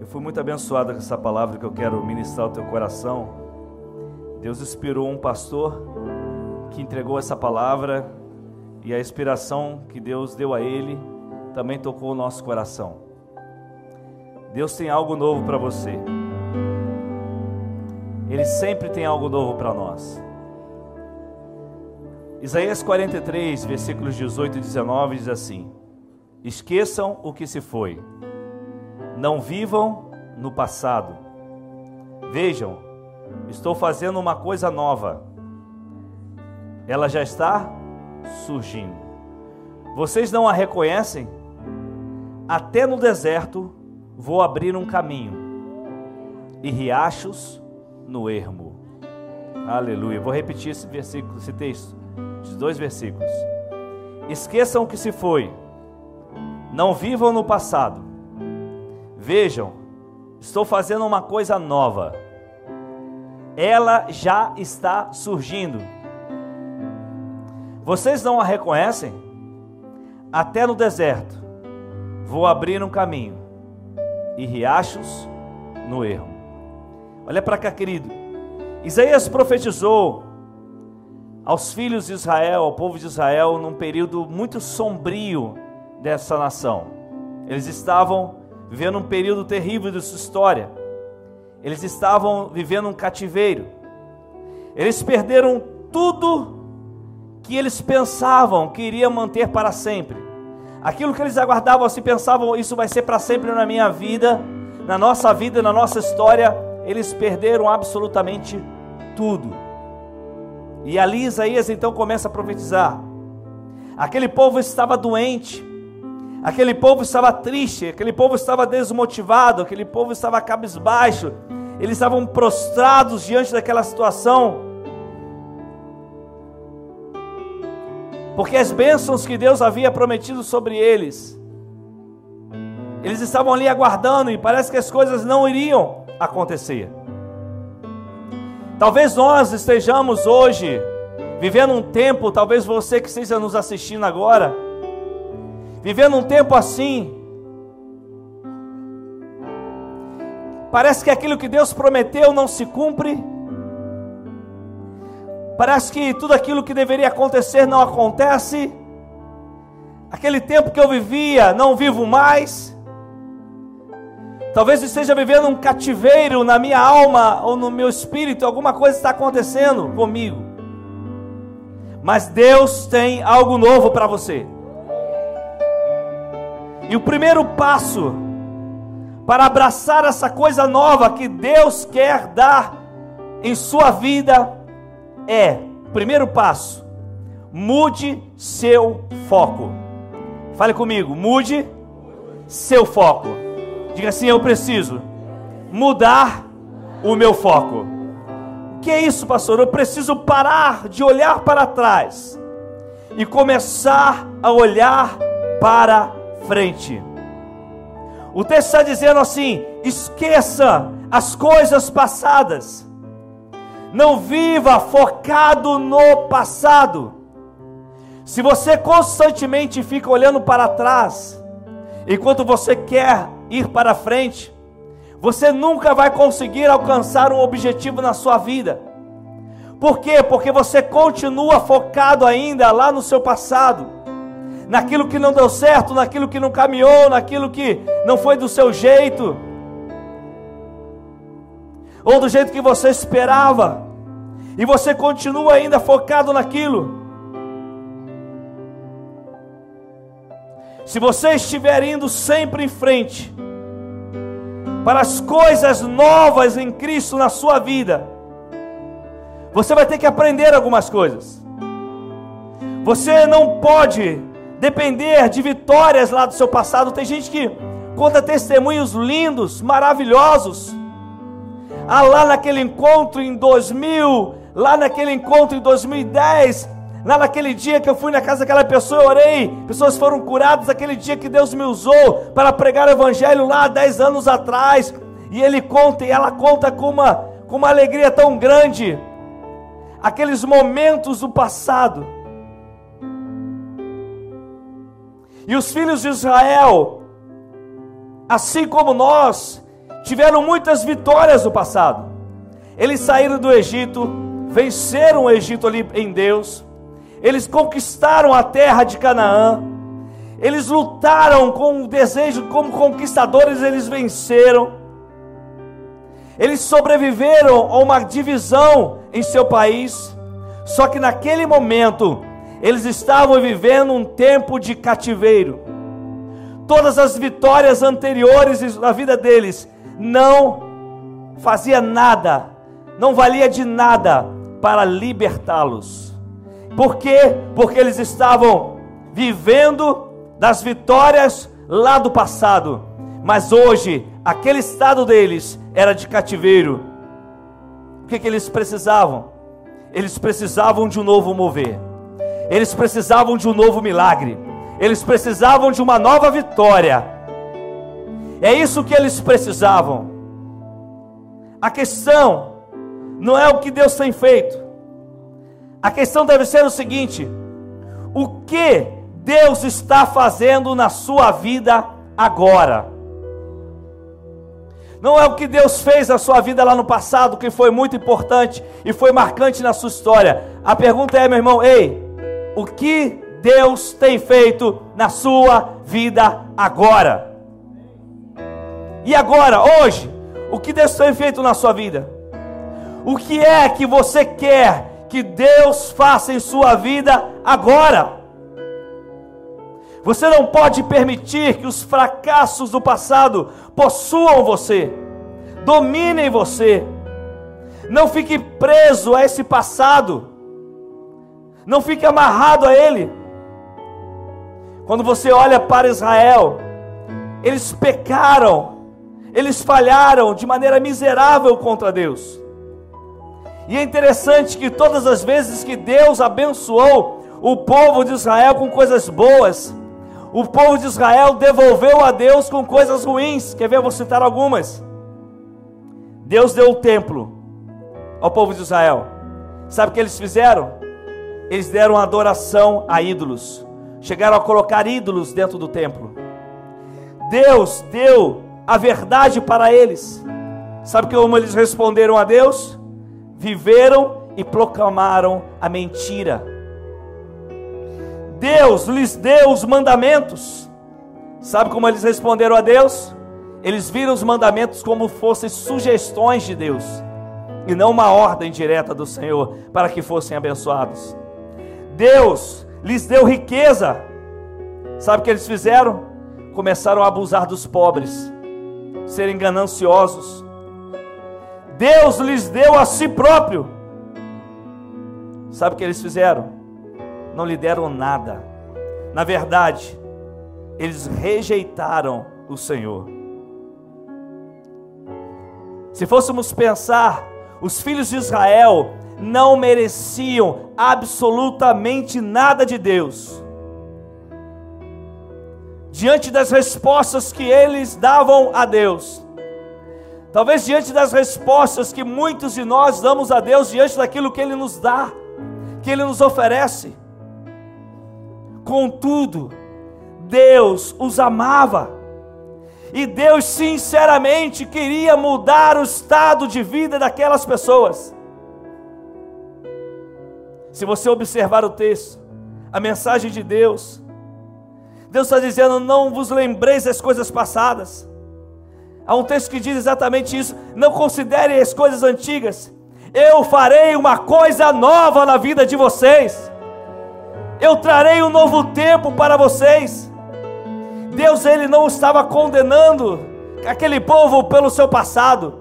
Eu fui muito abençoado com essa palavra que eu quero ministrar ao teu coração. Deus inspirou um pastor que entregou essa palavra e a inspiração que Deus deu a ele também tocou o nosso coração. Deus tem algo novo para você. Ele sempre tem algo novo para nós. Isaías 43, versículos 18 e 19 diz assim: Esqueçam o que se foi, não vivam no passado. Vejam, estou fazendo uma coisa nova, ela já está surgindo. Vocês não a reconhecem? Até no deserto vou abrir um caminho e riachos no ermo. Aleluia. Vou repetir esse versículo, esse texto, esses dois versículos. Esqueçam o que se foi. Não vivam no passado. Vejam, estou fazendo uma coisa nova. Ela já está surgindo. Vocês não a reconhecem? Até no deserto vou abrir um caminho e riachos no erro. Olha para cá, querido. Isaías profetizou aos filhos de Israel, ao povo de Israel, num período muito sombrio dessa nação. Eles estavam vivendo um período terrível de sua história. Eles estavam vivendo um cativeiro. Eles perderam tudo que eles pensavam que iria manter para sempre. Aquilo que eles aguardavam, se pensavam, isso vai ser para sempre na minha vida, na nossa vida, na nossa história, eles perderam absolutamente tudo. E ali Isaías então começa a profetizar. Aquele povo estava doente, aquele povo estava triste, aquele povo estava desmotivado, aquele povo estava cabisbaixo, eles estavam prostrados diante daquela situação. Porque as bênçãos que Deus havia prometido sobre eles, eles estavam ali aguardando e parece que as coisas não iriam acontecer. Talvez nós estejamos hoje vivendo um tempo, talvez você que esteja nos assistindo agora, vivendo um tempo assim. Parece que aquilo que Deus prometeu não se cumpre. Parece que tudo aquilo que deveria acontecer não acontece. Aquele tempo que eu vivia, não vivo mais. Talvez eu esteja vivendo um cativeiro na minha alma ou no meu espírito, alguma coisa está acontecendo comigo. Mas Deus tem algo novo para você. E o primeiro passo para abraçar essa coisa nova que Deus quer dar em sua vida é, primeiro passo, mude seu foco. Fale comigo, mude seu foco. Diga assim: eu preciso mudar o meu foco. Que é isso, pastor? Eu preciso parar de olhar para trás e começar a olhar para frente. O texto está dizendo assim: esqueça as coisas passadas, não viva focado no passado. Se você constantemente fica olhando para trás, enquanto você quer ir para frente, você nunca vai conseguir alcançar um objetivo na sua vida. Por quê? Porque você continua focado ainda lá no seu passado naquilo que não deu certo, naquilo que não caminhou, naquilo que não foi do seu jeito, ou do jeito que você esperava, e você continua ainda focado naquilo. Se você estiver indo sempre em frente, para as coisas novas em Cristo na sua vida, você vai ter que aprender algumas coisas. Você não pode depender de vitórias lá do seu passado. Tem gente que conta testemunhos lindos, maravilhosos. Ah, lá naquele encontro em 2000, lá naquele encontro em 2010, lá naquele dia que eu fui na casa daquela pessoa, eu orei, pessoas foram curadas, aquele dia que Deus me usou para pregar o evangelho lá 10 anos atrás. E ele conta, e ela conta com uma, com uma alegria tão grande, aqueles momentos do passado. E os filhos de Israel, assim como nós, tiveram muitas vitórias no passado. Eles saíram do Egito, venceram o Egito ali em Deus, eles conquistaram a terra de Canaã, eles lutaram com o desejo, como conquistadores, eles venceram, eles sobreviveram a uma divisão em seu país, só que naquele momento, eles estavam vivendo um tempo de cativeiro. Todas as vitórias anteriores na vida deles não fazia nada, não valia de nada para libertá-los. Por quê? Porque eles estavam vivendo das vitórias lá do passado, mas hoje aquele estado deles era de cativeiro. O que, que eles precisavam? Eles precisavam de um novo mover, eles precisavam de um novo milagre, eles precisavam de uma nova vitória. É isso que eles precisavam. A questão não é o que Deus tem feito. A questão deve ser o seguinte: o que Deus está fazendo na sua vida agora? Não é o que Deus fez na sua vida lá no passado, que foi muito importante e foi marcante na sua história. A pergunta é, meu irmão, ei, o que Deus tem feito na sua vida agora? E agora, hoje, o que Deus tem feito na sua vida? O que é que você quer que Deus faça em sua vida agora? Você não pode permitir que os fracassos do passado possuam você, dominem você. Não fique preso a esse passado, não fique amarrado a ele. Quando você olha para Israel, eles pecaram eles falharam de maneira miserável contra Deus. E é interessante que todas as vezes que Deus abençoou o povo de Israel com coisas boas, o povo de Israel devolveu a Deus com coisas ruins. Quer ver? Eu vou citar algumas. Deus deu o templo ao povo de Israel. Sabe o que eles fizeram? Eles deram adoração a ídolos. Chegaram a colocar ídolos dentro do templo. Deus deu a verdade para eles. Sabe como eles responderam a Deus? Viveram e proclamaram a mentira. Deus lhes deu os mandamentos. Sabe como eles responderam a Deus? Eles viram os mandamentos como fossem sugestões de Deus e não uma ordem direta do Senhor para que fossem abençoados. Deus lhes deu riqueza. Sabe o que eles fizeram? Começaram a abusar dos pobres serem gananciosos. Deus lhes deu a si próprio. Sabe o que eles fizeram? Não lhe deram nada. Na verdade, eles rejeitaram o Senhor. Se fôssemos pensar, os filhos de Israel não mereciam absolutamente nada de Deus diante das respostas que eles davam a Deus. Talvez diante das respostas que muitos de nós damos a Deus, diante daquilo que Ele nos dá, que Ele nos oferece. Contudo, Deus os amava, e Deus sinceramente queria mudar o estado de vida daquelas pessoas. Se você observar o texto, a mensagem de Deus, Deus está dizendo: não vos lembreis das coisas passadas. Há um texto que diz exatamente isso: não considerem as coisas antigas. Eu farei uma coisa nova na vida de vocês. Eu trarei um novo tempo para vocês. Deus ele não estava condenando aquele povo pelo seu passado.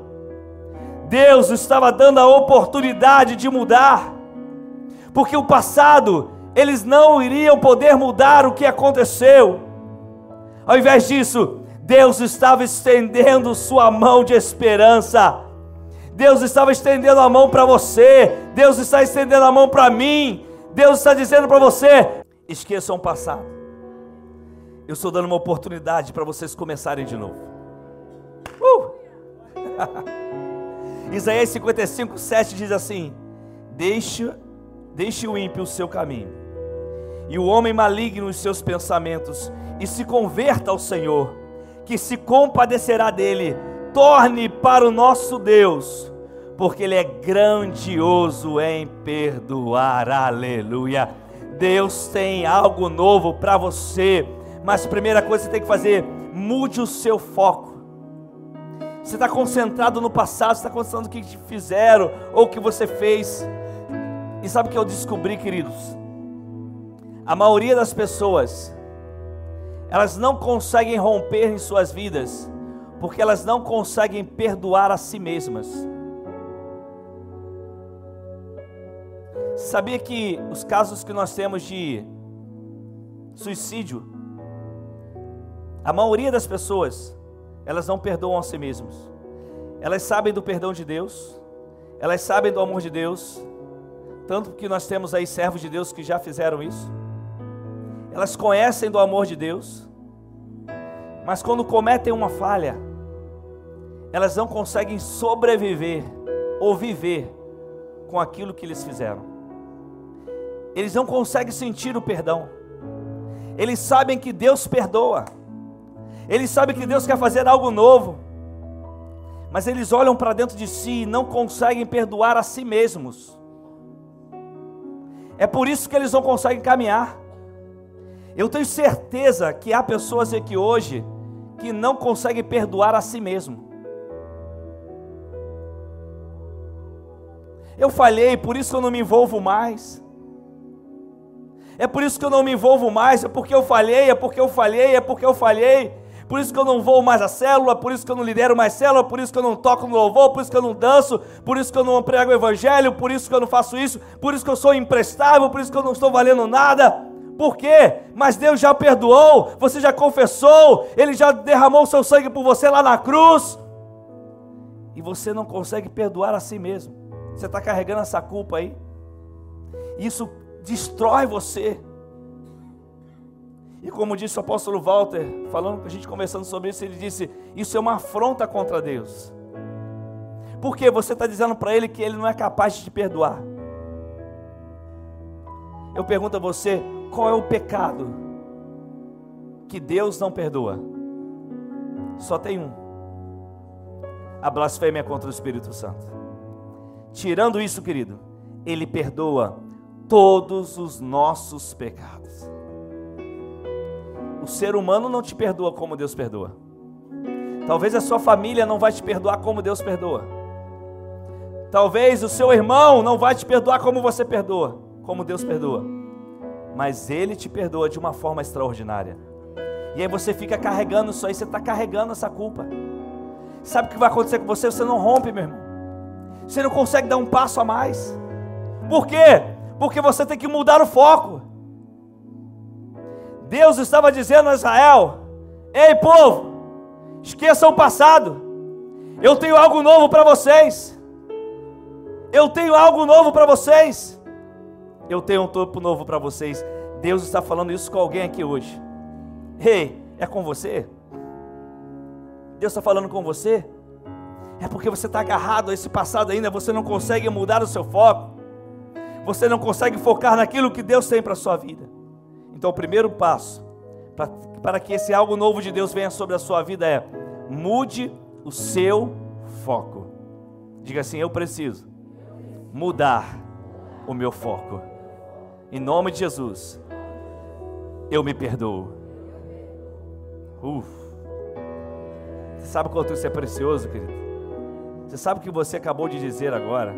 Deus estava dando a oportunidade de mudar. Porque o passado eles não iriam poder mudar o que aconteceu. Ao invés disso, Deus estava estendendo sua mão de esperança. Deus estava estendendo a mão para você. Deus está estendendo a mão para mim. Deus está dizendo para você: esqueçam o passado. Eu estou dando uma oportunidade para vocês começarem de novo. Uh! Isaías 55, 7 diz assim: Deixe, deixe o ímpio o seu caminho e o homem maligno os seus pensamentos, e se converta ao Senhor, que se compadecerá dele, Retorne para o nosso Deus, porque Ele é grandioso em perdoar. Aleluia. Deus tem algo novo para você, mas primeira coisa que você tem que fazer, mude o seu foco. Você está concentrado no passado, você está concentrado no que te fizeram ou o que você fez. E sabe o que eu descobri, queridos? A maioria das pessoas, elas não conseguem romper em suas vidas, porque elas não conseguem perdoar a si mesmas. Sabia que os casos que nós temos de suicídio, a maioria das pessoas, elas não perdoam a si mesmas. Elas sabem do perdão de Deus, elas sabem do amor de Deus, tanto que nós temos aí servos de Deus que já fizeram isso. Elas conhecem do amor de Deus, mas quando cometem uma falha, elas não conseguem sobreviver ou viver com aquilo que eles fizeram. Eles não conseguem sentir o perdão. Eles sabem que Deus perdoa. Eles sabem que Deus quer fazer algo novo. Mas eles olham para dentro de si e não conseguem perdoar a si mesmos. É por isso que eles não conseguem caminhar. Eu tenho certeza que há pessoas aqui hoje que não conseguem perdoar a si mesmo. Eu falhei, por isso eu não me envolvo mais. É por isso que eu não me envolvo mais, é porque eu falhei, é porque eu falhei, é porque eu falhei. Por isso que eu não vou mais à célula, por isso que eu não lidero mais célula, por isso que eu não toco no louvor, por isso que eu não danço, por isso que eu não prego o evangelho, por isso que eu não faço isso, por isso que eu sou imprestável, por isso que eu não estou valendo nada. Por quê? Mas Deus já perdoou, você já confessou, Ele já derramou o seu sangue por você lá na cruz. E você não consegue perdoar a si mesmo. Você está carregando essa culpa aí. Isso destrói você. E como disse o apóstolo Walter, falando com a gente conversando sobre isso, ele disse: Isso é uma afronta contra Deus. Porque você está dizendo para ele que ele não é capaz de te perdoar. Eu pergunto a você: qual é o pecado que Deus não perdoa? Só tem um: a blasfêmia contra o Espírito Santo. Tirando isso, querido, Ele perdoa todos os nossos pecados. O ser humano não te perdoa como Deus perdoa. Talvez a sua família não vai te perdoar como Deus perdoa. Talvez o seu irmão não vai te perdoar como você perdoa, como Deus perdoa. Mas ele te perdoa de uma forma extraordinária. E aí você fica carregando isso aí, você está carregando essa culpa. Sabe o que vai acontecer com você? Você não rompe, meu irmão. Você não consegue dar um passo a mais. Por quê? Porque você tem que mudar o foco. Deus estava dizendo a Israel: Ei povo, esqueça o passado. Eu tenho algo novo para vocês. Eu tenho algo novo para vocês. Eu tenho um topo novo para vocês. Deus está falando isso com alguém aqui hoje. Ei, é com você? Deus está falando com você? É porque você está agarrado a esse passado ainda, você não consegue mudar o seu foco você não consegue focar naquilo que Deus tem para a sua vida. Então, o primeiro passo para, para que esse algo novo de Deus venha sobre a sua vida é mude o seu foco. Diga assim: Eu preciso mudar o meu foco. Em nome de Jesus, eu me perdoo. Uf. Você sabe quanto isso é precioso, querido? Você sabe o que você acabou de dizer agora?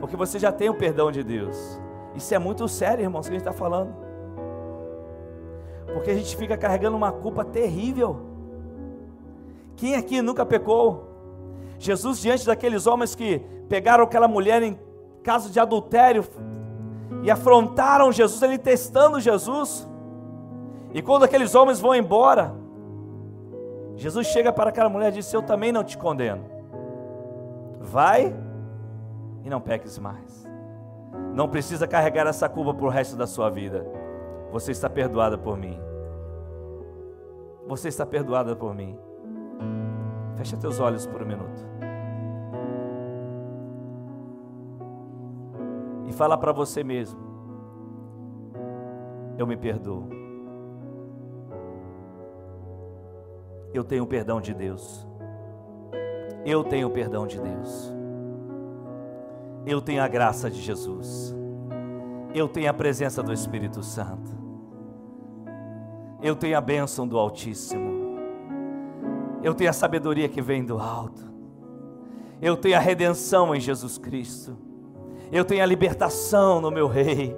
Porque você já tem o perdão de Deus. Isso é muito sério, irmãos, que a gente está falando. Porque a gente fica carregando uma culpa terrível. Quem aqui nunca pecou? Jesus, diante daqueles homens que pegaram aquela mulher em caso de adultério e afrontaram Jesus, ele testando Jesus. E quando aqueles homens vão embora, Jesus chega para aquela mulher e diz: Eu também não te condeno. Vai e não peques mais. Não precisa carregar essa culpa para o resto da sua vida. Você está perdoada por mim. Você está perdoada por mim. Fecha teus olhos por um minuto. E fala para você mesmo: Eu me perdoo. Eu tenho perdão de Deus. Eu tenho perdão de Deus. Eu tenho a graça de Jesus. Eu tenho a presença do Espírito Santo. Eu tenho a bênção do Altíssimo. Eu tenho a sabedoria que vem do alto. Eu tenho a redenção em Jesus Cristo. Eu tenho a libertação no meu Rei.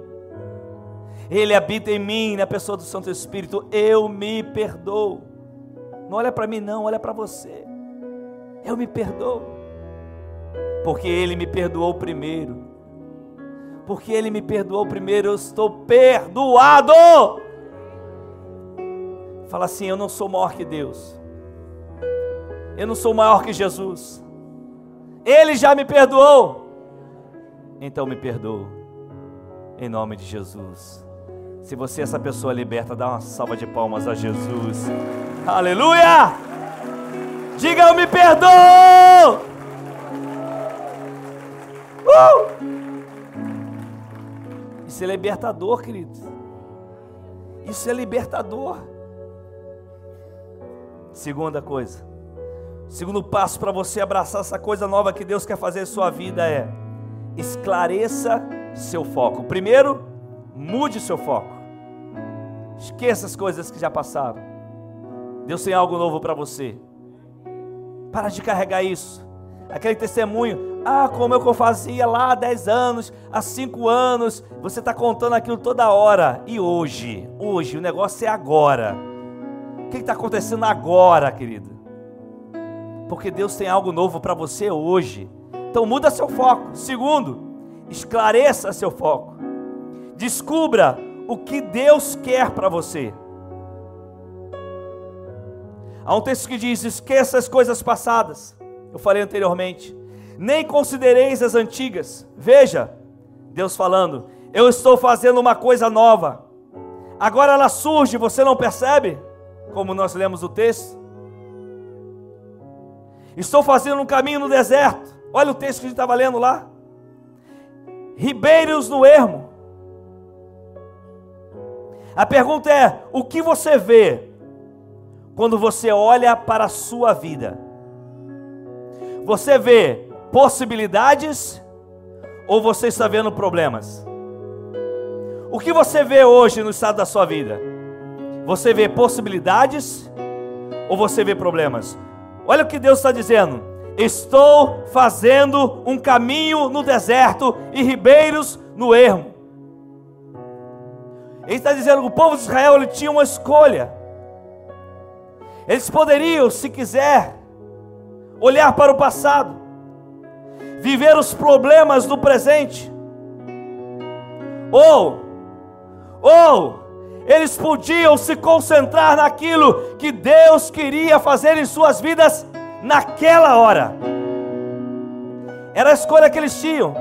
Ele habita em mim, na pessoa do Santo Espírito. Eu me perdoo. Não olha para mim, não, olha para você. Eu me perdoo. Porque Ele me perdoou primeiro. Porque Ele me perdoou primeiro, eu estou perdoado. Fala assim: Eu não sou maior que Deus. Eu não sou maior que Jesus. Ele já me perdoou. Então me perdoa. Em nome de Jesus. Se você é essa pessoa liberta, dá uma salva de palmas a Jesus. Aleluia! Diga eu me perdoo! Isso é libertador, queridos. Isso é libertador. Segunda coisa. Segundo passo para você abraçar essa coisa nova que Deus quer fazer em sua vida é esclareça seu foco. Primeiro, mude seu foco. Esqueça as coisas que já passaram. Deus tem algo novo para você. Para de carregar isso. Aquele testemunho, ah, como eu fazia lá há 10 anos, há 5 anos, você está contando aquilo toda hora. E hoje? Hoje, o negócio é agora. O que está acontecendo agora, querido? Porque Deus tem algo novo para você hoje. Então muda seu foco. Segundo, esclareça seu foco. Descubra o que Deus quer para você. Há um texto que diz: esqueça as coisas passadas. Eu falei anteriormente. Nem considereis as antigas. Veja, Deus falando: eu estou fazendo uma coisa nova. Agora ela surge, você não percebe? Como nós lemos o texto. Estou fazendo um caminho no deserto. Olha o texto que a gente estava lendo lá. Ribeiros no ermo. A pergunta é: o que você vê quando você olha para a sua vida? Você vê possibilidades ou você está vendo problemas? O que você vê hoje no estado da sua vida? Você vê possibilidades ou você vê problemas? Olha o que Deus está dizendo. Estou fazendo um caminho no deserto e ribeiros no ermo. Ele está dizendo que o povo de Israel ele tinha uma escolha. Eles poderiam, se quiser, olhar para o passado, viver os problemas do presente, ou, ou eles podiam se concentrar naquilo que Deus queria fazer em suas vidas naquela hora. Era a escolha que eles tinham: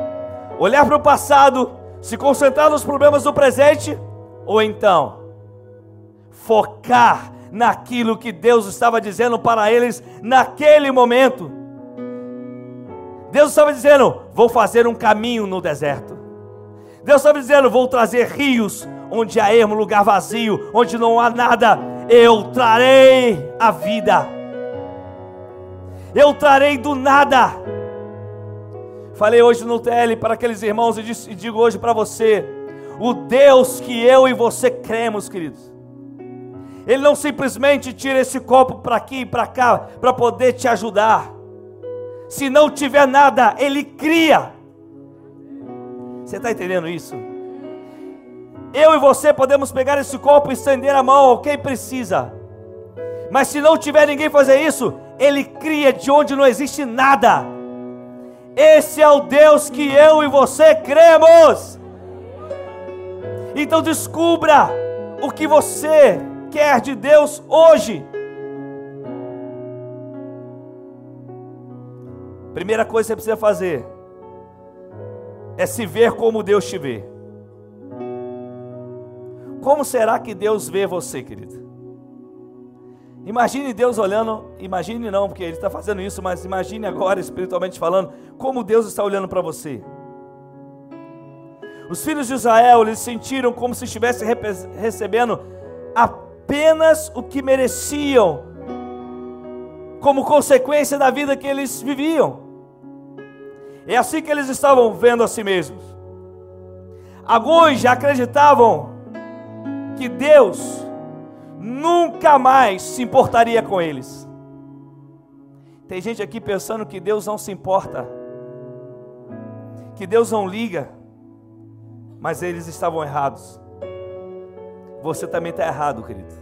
olhar para o passado, se concentrar nos problemas do presente, ou então focar naquilo que Deus estava dizendo para eles naquele momento. Deus estava dizendo: Vou fazer um caminho no deserto. Deus estava dizendo: Vou trazer rios onde há ermo, lugar vazio, onde não há nada. Eu trarei a vida. Eu trarei do nada. Falei hoje no TL para aqueles irmãos e digo hoje para você: o Deus que eu e você cremos, queridos ele não simplesmente tira esse copo para aqui e para cá para poder te ajudar. Se não tiver nada, Ele cria. Você está entendendo isso? Eu e você podemos pegar esse copo e estender a mão a quem precisa. Mas se não tiver ninguém fazer isso, Ele cria de onde não existe nada. Esse é o Deus que eu e você cremos. Então descubra o que você quer de Deus hoje? Primeira coisa que você precisa fazer é se ver como Deus te vê. Como será que Deus vê você, querido? Imagine Deus olhando, imagine não, porque Ele está fazendo isso, mas imagine agora, espiritualmente falando, como Deus está olhando para você. Os filhos de Israel, eles sentiram como se estivessem recebendo apenas o que mereciam como consequência da vida que eles viviam. É assim que eles estavam vendo a si mesmos. Alguns já acreditavam que Deus nunca mais se importaria com eles. Tem gente aqui pensando que Deus não se importa, que Deus não liga, mas eles estavam errados. Você também está errado, querido.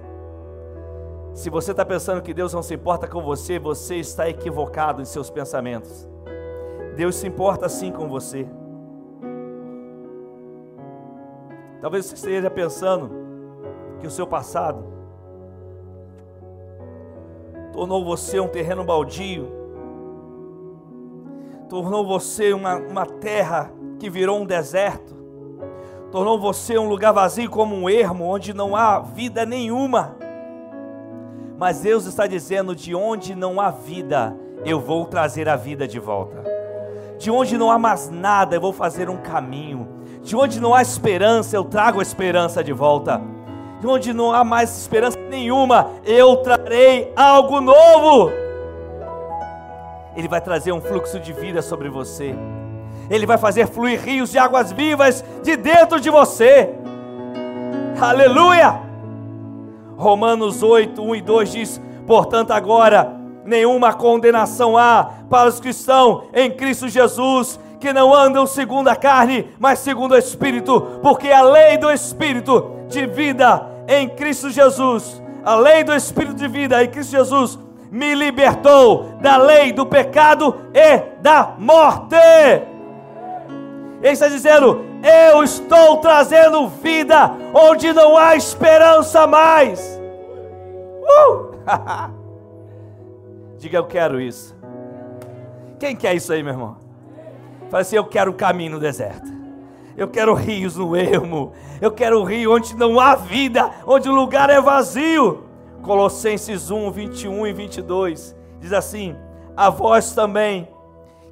Se você está pensando que Deus não se importa com você, você está equivocado em seus pensamentos. Deus se importa sim com você. Talvez você esteja pensando que o seu passado tornou você um terreno baldio, tornou você uma, uma terra que virou um deserto, tornou você um lugar vazio como um ermo, onde não há vida nenhuma. Mas Deus está dizendo: de onde não há vida, eu vou trazer a vida de volta. De onde não há mais nada, eu vou fazer um caminho. De onde não há esperança, eu trago a esperança de volta. De onde não há mais esperança nenhuma, eu trarei algo novo. Ele vai trazer um fluxo de vida sobre você. Ele vai fazer fluir rios de águas vivas de dentro de você. Aleluia! Romanos 8, 1 e 2 diz: Portanto, agora nenhuma condenação há para os que estão em Cristo Jesus, que não andam segundo a carne, mas segundo o Espírito, porque a lei do Espírito de vida em Cristo Jesus, a lei do Espírito de vida em Cristo Jesus, me libertou da lei do pecado e da morte. Ele está dizendo: Eu estou trazendo vida onde não há esperança mais. Uh! Diga, eu quero isso. Quem quer isso aí, meu irmão? Fala assim: Eu quero caminho no deserto. Eu quero rios no ermo. Eu quero rio onde não há vida, onde o lugar é vazio. Colossenses 1, 21 e 22 diz assim: A vós também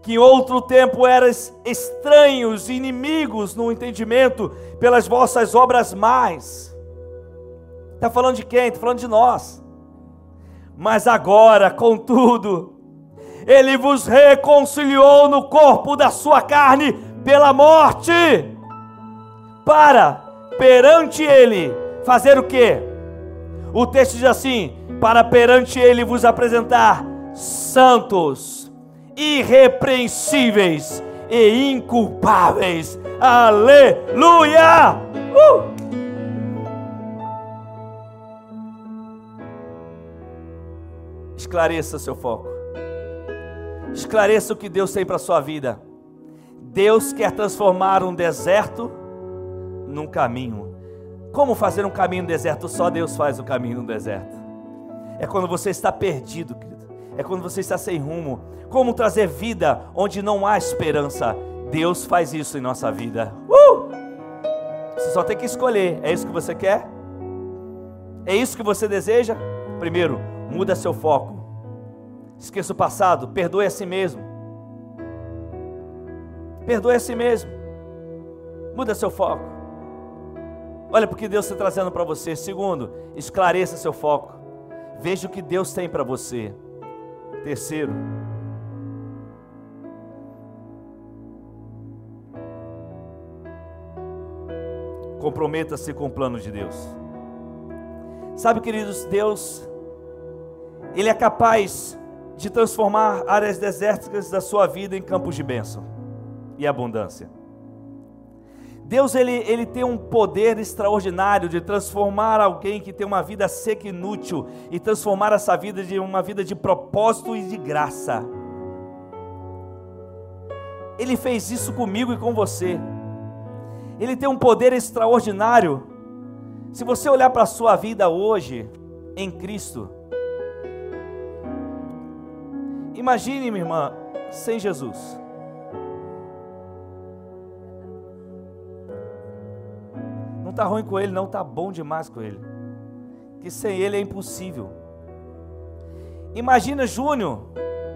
que em outro tempo eras estranhos, inimigos no entendimento, pelas vossas obras mais. Está falando de quem? Está falando de nós. Mas agora, contudo, Ele vos reconciliou no corpo da sua carne pela morte, para perante Ele fazer o que? O texto diz assim: para perante Ele vos apresentar santos irrepreensíveis e inculpáveis. Aleluia! Uh! Esclareça seu foco. Esclareça o que Deus tem para a sua vida. Deus quer transformar um deserto num caminho. Como fazer um caminho no deserto? Só Deus faz o caminho no deserto. É quando você está perdido, querido. É quando você está sem rumo como trazer vida onde não há esperança. Deus faz isso em nossa vida. Uh! Você só tem que escolher. É isso que você quer? É isso que você deseja? Primeiro, muda seu foco. Esqueça o passado, perdoe a si mesmo. Perdoe a si mesmo. Muda seu foco. Olha porque Deus está trazendo para você. Segundo, esclareça seu foco. Veja o que Deus tem para você. Terceiro, Comprometa-se com o plano de Deus. Sabe, queridos, Deus, Ele é capaz de transformar áreas desérticas da sua vida em campos de bênção e abundância. Deus ele, ele tem um poder extraordinário de transformar alguém que tem uma vida seca e inútil e transformar essa vida de uma vida de propósito e de graça. Ele fez isso comigo e com você. Ele tem um poder extraordinário. Se você olhar para a sua vida hoje, em Cristo, imagine, minha irmã, sem Jesus. Não está ruim com Ele, não, está bom demais com Ele. Que sem Ele é impossível. Imagina, Júnior,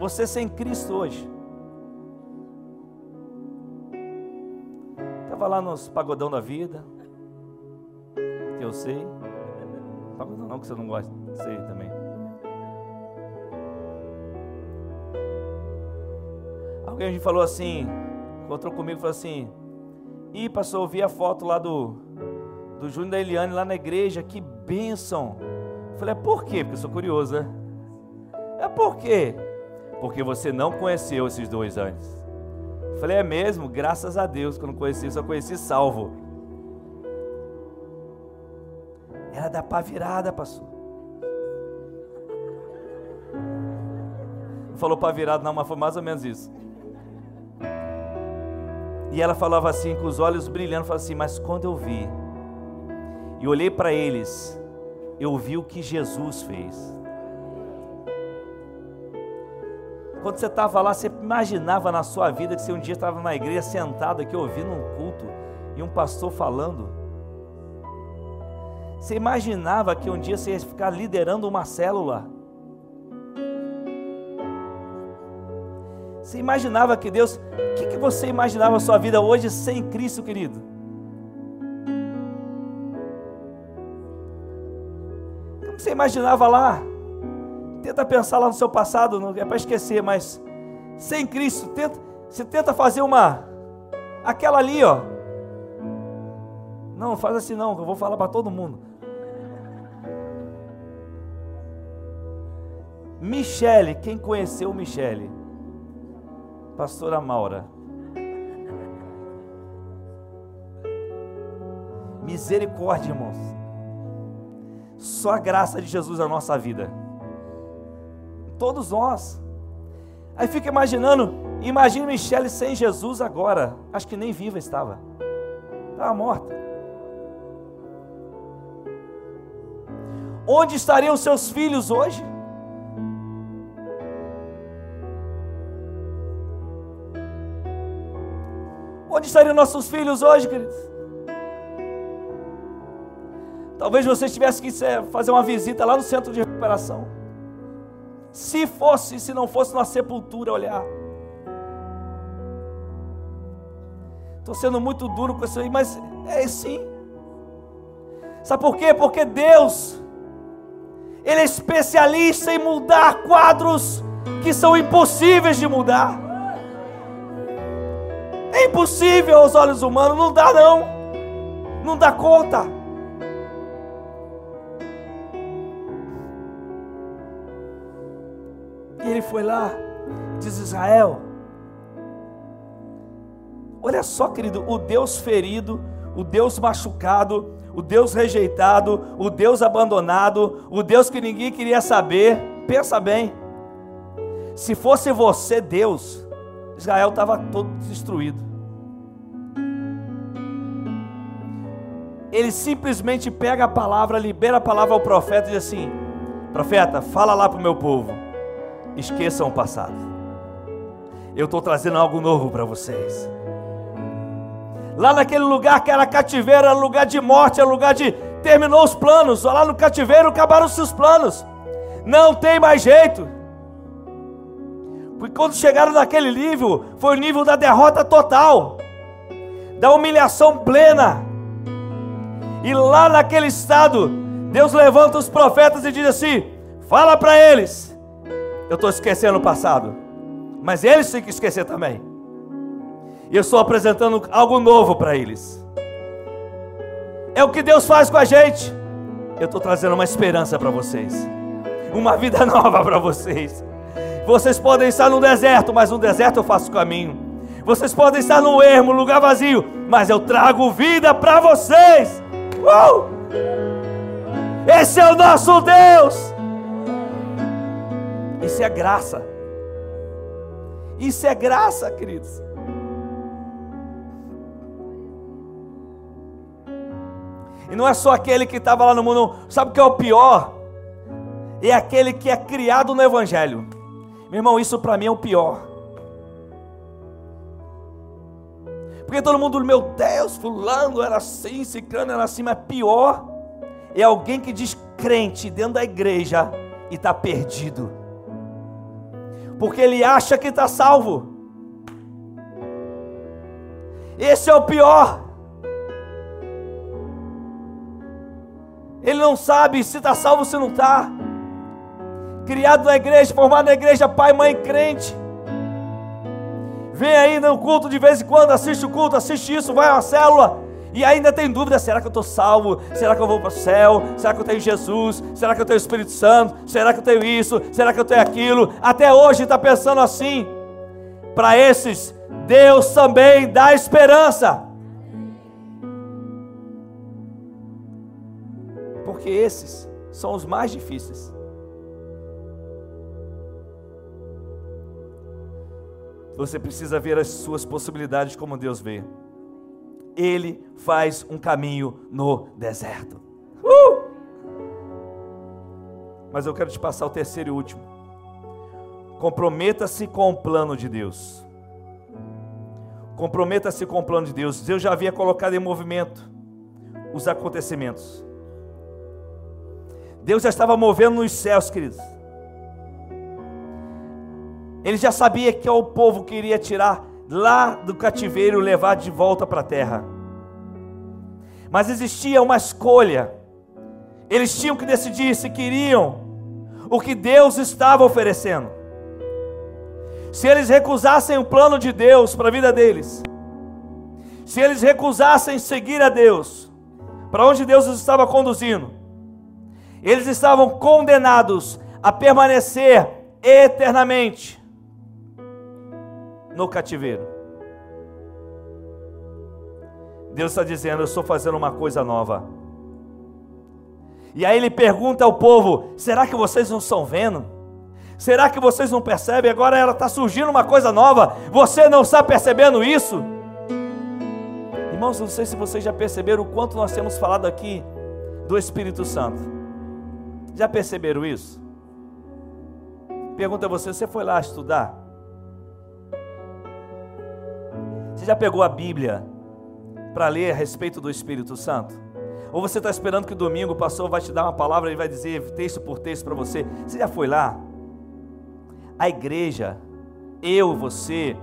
você sem Cristo hoje. Estava lá nos pagodão da vida. Que eu sei. Pagodão não, que você não gosta. Sei também. Alguém falou assim, encontrou comigo e falou assim: Ih, pastor, eu vi a foto lá do, do Júnior da Eliane lá na igreja, que bênção. Eu falei, é por quê? Porque eu sou curioso, né? É por quê? Porque você não conheceu esses dois antes. Eu falei, é mesmo? Graças a Deus que eu não conheci, só conheci salvo. Era da pá virada, pastor. Não falou pá virada, não, mas foi mais ou menos isso. E ela falava assim, com os olhos brilhando, falava assim: Mas quando eu vi, e olhei para eles, eu vi o que Jesus fez. Quando você estava lá, você imaginava na sua vida que você um dia estava na igreja sentado aqui ouvindo um culto e um pastor falando? Você imaginava que um dia você ia ficar liderando uma célula? Você imaginava que Deus. O que, que você imaginava a sua vida hoje sem Cristo, querido? Como você imaginava lá? Tenta pensar lá no seu passado, não é para esquecer, mas sem Cristo, tenta, você tenta fazer uma. Aquela ali, ó. Não, faz assim não, que eu vou falar para todo mundo. Michele, quem conheceu Michele? Pastora Maura. Misericórdia, irmãos. Só a graça de Jesus na nossa vida. Todos nós. Aí fica imaginando, imagine Michele sem Jesus agora. Acho que nem viva estava. Estava morta. Onde estariam seus filhos hoje? Onde estariam nossos filhos hoje, queridos? Talvez você tivesse que fazer uma visita lá no centro de recuperação. Se fosse, se não fosse na sepultura olhar. Estou sendo muito duro com isso aí, mas é sim. Sabe por quê? Porque Deus, Ele é especialista em mudar quadros que são impossíveis de mudar. É impossível aos olhos humanos, não dá não. Não dá conta. E ele foi lá, diz Israel. Olha só, querido, o Deus ferido, o Deus machucado, o Deus rejeitado, o Deus abandonado, o Deus que ninguém queria saber. Pensa bem. Se fosse você, Deus, Israel estava todo destruído. Ele simplesmente pega a palavra, libera a palavra ao profeta e diz assim: Profeta, fala lá para o meu povo, esqueçam o passado. Eu estou trazendo algo novo para vocês. Lá naquele lugar que era cativeiro, era lugar de morte, era lugar de. Terminou os planos, lá no cativeiro acabaram-se os planos. Não tem mais jeito. Porque quando chegaram naquele nível, foi o nível da derrota total, da humilhação plena. E lá naquele estado, Deus levanta os profetas e diz assim: fala para eles, eu estou esquecendo o passado, mas eles têm que esquecer também. E eu estou apresentando algo novo para eles. É o que Deus faz com a gente. Eu estou trazendo uma esperança para vocês, uma vida nova para vocês. Vocês podem estar no deserto, mas no deserto eu faço caminho. Vocês podem estar no ermo, lugar vazio, mas eu trago vida para vocês. Uh! Esse é o nosso Deus. Isso é graça. Isso é graça, queridos. E não é só aquele que estava lá no mundo, sabe o que é o pior? É aquele que é criado no Evangelho. Meu irmão, isso para mim é o pior. Porque todo mundo, meu Deus, fulano era assim, ciclano era assim, mas pior é alguém que diz crente dentro da igreja e está perdido. Porque ele acha que está salvo. Esse é o pior. Ele não sabe se está salvo ou se não está criado na igreja, formado na igreja, pai, mãe, crente. Vem aí no culto de vez em quando, assiste o culto, assiste isso, vai a uma célula. E ainda tem dúvida: será que eu estou salvo? Será que eu vou para o céu? Será que eu tenho Jesus? Será que eu tenho o Espírito Santo? Será que eu tenho isso? Será que eu tenho aquilo? Até hoje está pensando assim. Para esses, Deus também dá esperança. Porque esses são os mais difíceis. Você precisa ver as suas possibilidades como Deus vê. Ele faz um caminho no deserto. Uh! Mas eu quero te passar o terceiro e último. Comprometa-se com o plano de Deus. Comprometa-se com o plano de Deus. Deus já havia colocado em movimento os acontecimentos. Deus já estava movendo nos céus, queridos. Ele já sabia que é o povo que iria tirar lá do cativeiro e levar de volta para a terra. Mas existia uma escolha. Eles tinham que decidir se queriam o que Deus estava oferecendo. Se eles recusassem o plano de Deus para a vida deles, se eles recusassem seguir a Deus, para onde Deus os estava conduzindo, eles estavam condenados a permanecer eternamente no cativeiro. Deus está dizendo: Eu estou fazendo uma coisa nova. E aí ele pergunta ao povo: Será que vocês não estão vendo? Será que vocês não percebem? Agora ela está surgindo uma coisa nova. Você não está percebendo isso? Irmãos, não sei se vocês já perceberam o quanto nós temos falado aqui do Espírito Santo. Já perceberam isso? Pergunta a você: você foi lá estudar? Você já pegou a Bíblia para ler a respeito do Espírito Santo? Ou você está esperando que domingo o pastor vai te dar uma palavra e vai dizer texto por texto para você? Você já foi lá? A igreja, eu, você,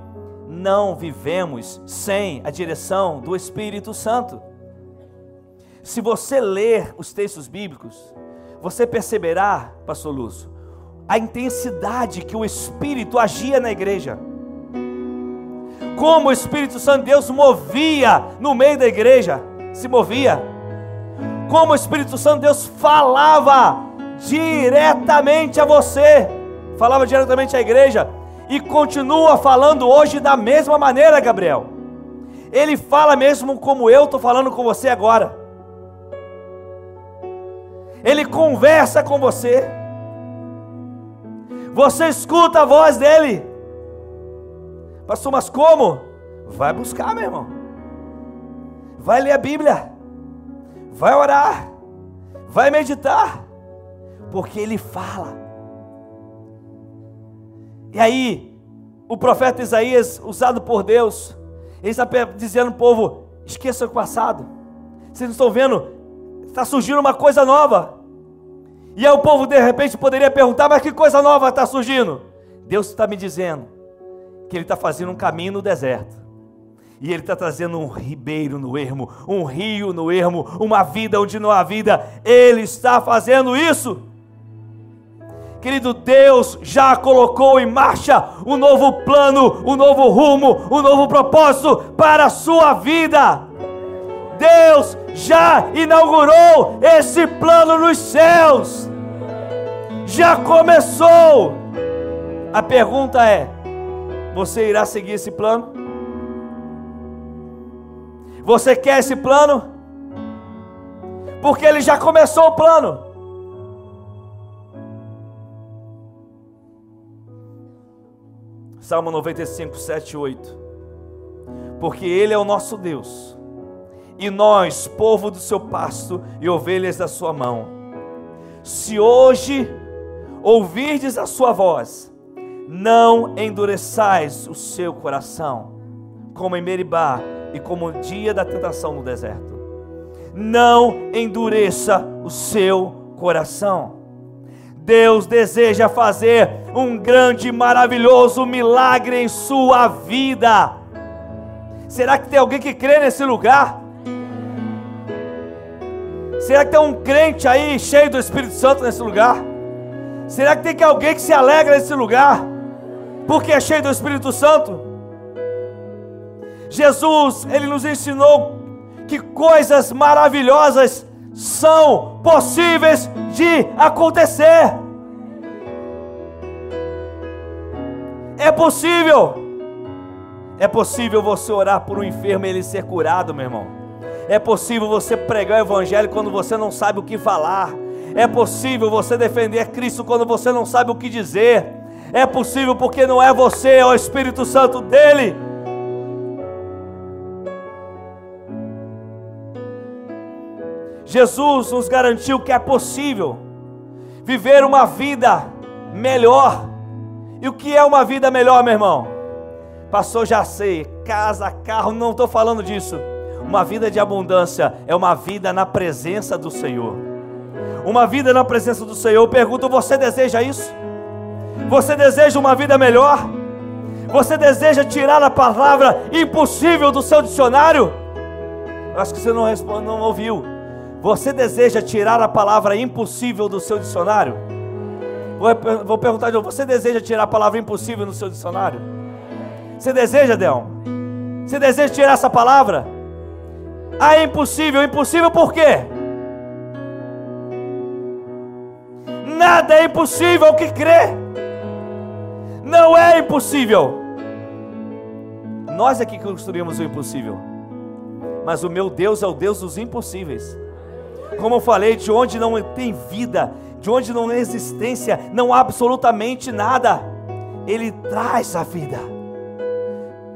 não vivemos sem a direção do Espírito Santo. Se você ler os textos bíblicos, você perceberá, pastor Lúcio, a intensidade que o Espírito agia na igreja como o Espírito Santo de Deus movia no meio da igreja, se movia. Como o Espírito Santo de Deus falava diretamente a você, falava diretamente à igreja e continua falando hoje da mesma maneira, Gabriel. Ele fala mesmo como eu estou falando com você agora. Ele conversa com você. Você escuta a voz dele. Pastor, mas como? Vai buscar, meu irmão. Vai ler a Bíblia. Vai orar. Vai meditar. Porque ele fala. E aí, o profeta Isaías, usado por Deus, ele está dizendo ao povo: esqueça o passado. Vocês não estão vendo? Está surgindo uma coisa nova. E aí o povo de repente poderia perguntar: mas que coisa nova está surgindo? Deus está me dizendo que Ele está fazendo um caminho no deserto. E Ele está trazendo um ribeiro no ermo, um rio no ermo, uma vida onde não há vida. Ele está fazendo isso. Querido Deus já colocou em marcha um novo plano, um novo rumo, um novo propósito para a sua vida. Deus já inaugurou esse plano nos céus. Já começou. A pergunta é: você irá seguir esse plano? Você quer esse plano? Porque ele já começou o plano. Salmo 95, 7 8. Porque Ele é o nosso Deus, e nós, povo do seu pasto e ovelhas da sua mão. Se hoje ouvirdes a sua voz, não endureçais o seu coração, como em Meribá e como no dia da tentação no deserto. Não endureça o seu coração. Deus deseja fazer um grande, maravilhoso milagre em sua vida. Será que tem alguém que crê nesse lugar? Será que tem um crente aí cheio do Espírito Santo nesse lugar? Será que tem alguém que se alegra nesse lugar? Porque é cheio do Espírito Santo. Jesus, ele nos ensinou que coisas maravilhosas são possíveis de acontecer. É possível. É possível você orar por um enfermo e ele ser curado, meu irmão. É possível você pregar o evangelho quando você não sabe o que falar. É possível você defender Cristo quando você não sabe o que dizer. É possível porque não é você, é o Espírito Santo dele. Jesus nos garantiu que é possível viver uma vida melhor. E o que é uma vida melhor, meu irmão? Pastor, já sei, casa, carro, não estou falando disso. Uma vida de abundância é uma vida na presença do Senhor. Uma vida na presença do Senhor. Eu pergunto: você deseja isso? Você deseja uma vida melhor? Você deseja tirar a palavra impossível do seu dicionário? Acho que você não, responde, não ouviu. Você deseja tirar a palavra impossível do seu dicionário? Vou, vou perguntar de novo: você deseja tirar a palavra impossível no seu dicionário? Você deseja, Deão? Você deseja tirar essa palavra? Ah, é impossível. Impossível por quê? Nada é impossível que crê. Não é impossível. Nós é que construímos o impossível. Mas o meu Deus é o Deus dos impossíveis. Como eu falei, de onde não tem vida, de onde não há existência, não há absolutamente nada. Ele traz a vida.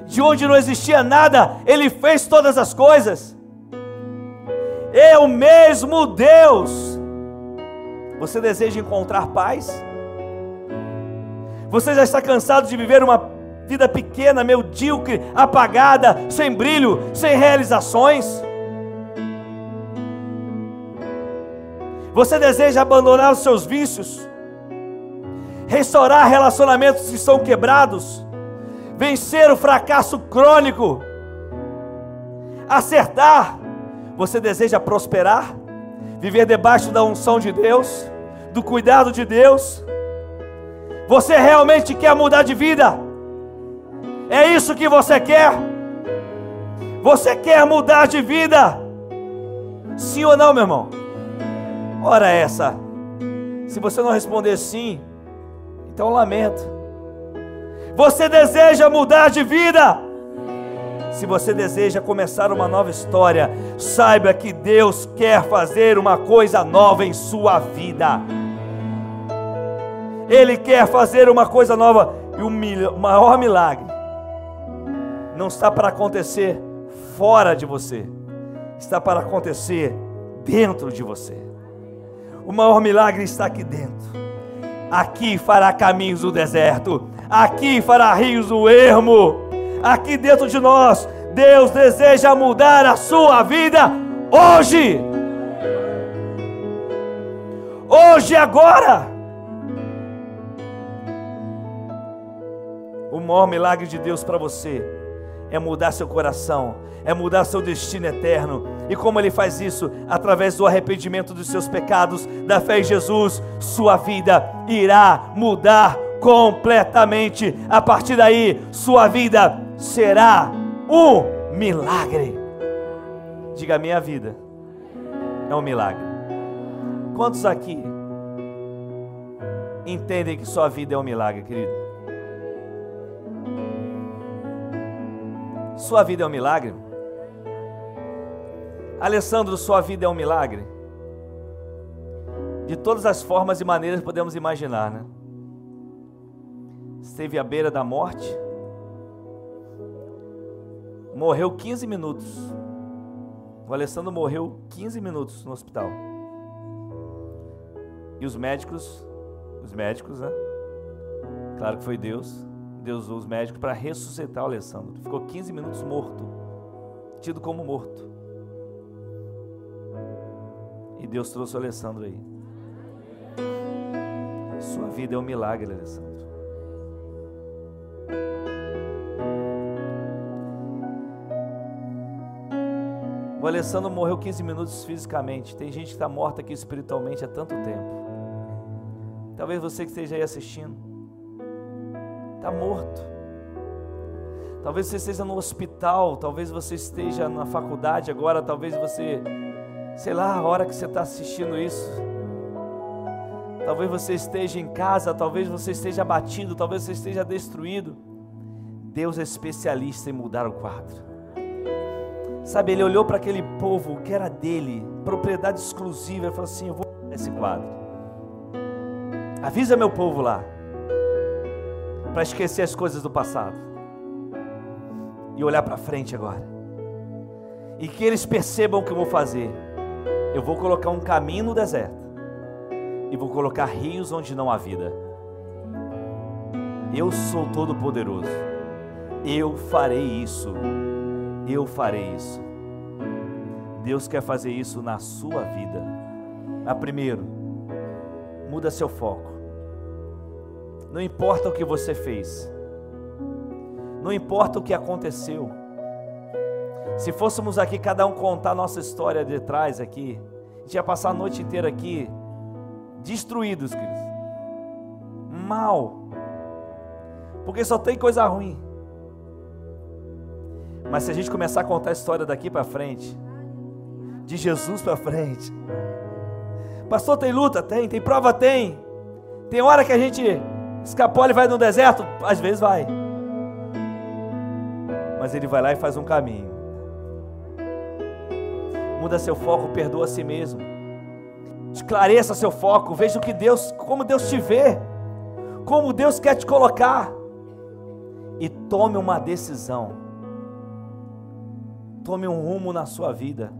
De onde não existia nada, Ele fez todas as coisas. É o mesmo Deus. Você deseja encontrar paz? Você já está cansado de viver uma vida pequena, medíocre, apagada, sem brilho, sem realizações? Você deseja abandonar os seus vícios? Restaurar relacionamentos que estão quebrados? Vencer o fracasso crônico? Acertar? Você deseja prosperar? Viver debaixo da unção de Deus? Do cuidado de Deus? Você realmente quer mudar de vida? É isso que você quer? Você quer mudar de vida? Sim ou não, meu irmão? Ora essa. Se você não responder sim, então lamento. Você deseja mudar de vida? Se você deseja começar uma nova história, saiba que Deus quer fazer uma coisa nova em sua vida. Ele quer fazer uma coisa nova e o maior milagre não está para acontecer fora de você, está para acontecer dentro de você. O maior milagre está aqui dentro. Aqui fará caminhos do deserto, aqui fará rios do ermo. Aqui dentro de nós, Deus deseja mudar a sua vida hoje. Hoje, agora. Maior milagre de Deus para você é mudar seu coração, é mudar seu destino eterno. E como ele faz isso? Através do arrependimento dos seus pecados, da fé em Jesus, sua vida irá mudar completamente. A partir daí, sua vida será um milagre. Diga: minha vida é um milagre. Quantos aqui entendem que sua vida é um milagre, querido? Sua vida é um milagre? Alessandro, sua vida é um milagre? De todas as formas e maneiras podemos imaginar, né? Esteve à beira da morte, morreu 15 minutos. O Alessandro morreu 15 minutos no hospital. E os médicos, os médicos, né? Claro que foi Deus, Deus usou os médicos para ressuscitar o Alessandro. Ficou 15 minutos morto, tido como morto. E Deus trouxe o Alessandro aí. Sua vida é um milagre, Alessandro. O Alessandro morreu 15 minutos fisicamente. Tem gente que está morta aqui espiritualmente há tanto tempo. Talvez você que esteja aí assistindo está morto. Talvez você esteja no hospital, talvez você esteja na faculdade agora, talvez você, sei lá, a hora que você está assistindo isso. Talvez você esteja em casa, talvez você esteja abatido, talvez você esteja destruído. Deus é especialista em mudar o quadro. Sabe, ele olhou para aquele povo que era dele, propriedade exclusiva, e falou assim: Eu vou mudar esse quadro. Avisa meu povo lá, para esquecer as coisas do passado e olhar para frente agora. E que eles percebam o que eu vou fazer. Eu vou colocar um caminho no deserto e vou colocar rios onde não há vida. Eu sou todo poderoso. Eu farei isso. Eu farei isso. Deus quer fazer isso na sua vida. A primeiro, muda seu foco. Não importa o que você fez. Não importa o que aconteceu. Se fôssemos aqui cada um contar nossa história de trás aqui, a gente ia passar a noite inteira aqui destruídos, queridos. Mal. Porque só tem coisa ruim. Mas se a gente começar a contar a história daqui para frente, de Jesus para frente. Pastor, tem luta? Tem. Tem prova? Tem. Tem hora que a gente escapou e vai no deserto? Às vezes vai mas ele vai lá e faz um caminho. Muda seu foco, perdoa a si mesmo. Esclareça seu foco, veja o que Deus, como Deus te vê, como Deus quer te colocar. E tome uma decisão. Tome um rumo na sua vida.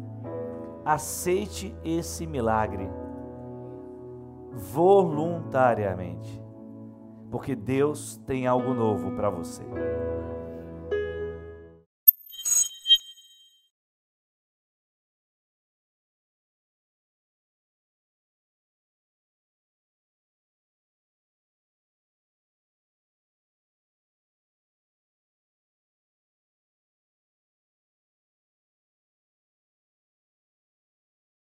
Aceite esse milagre voluntariamente, porque Deus tem algo novo para você.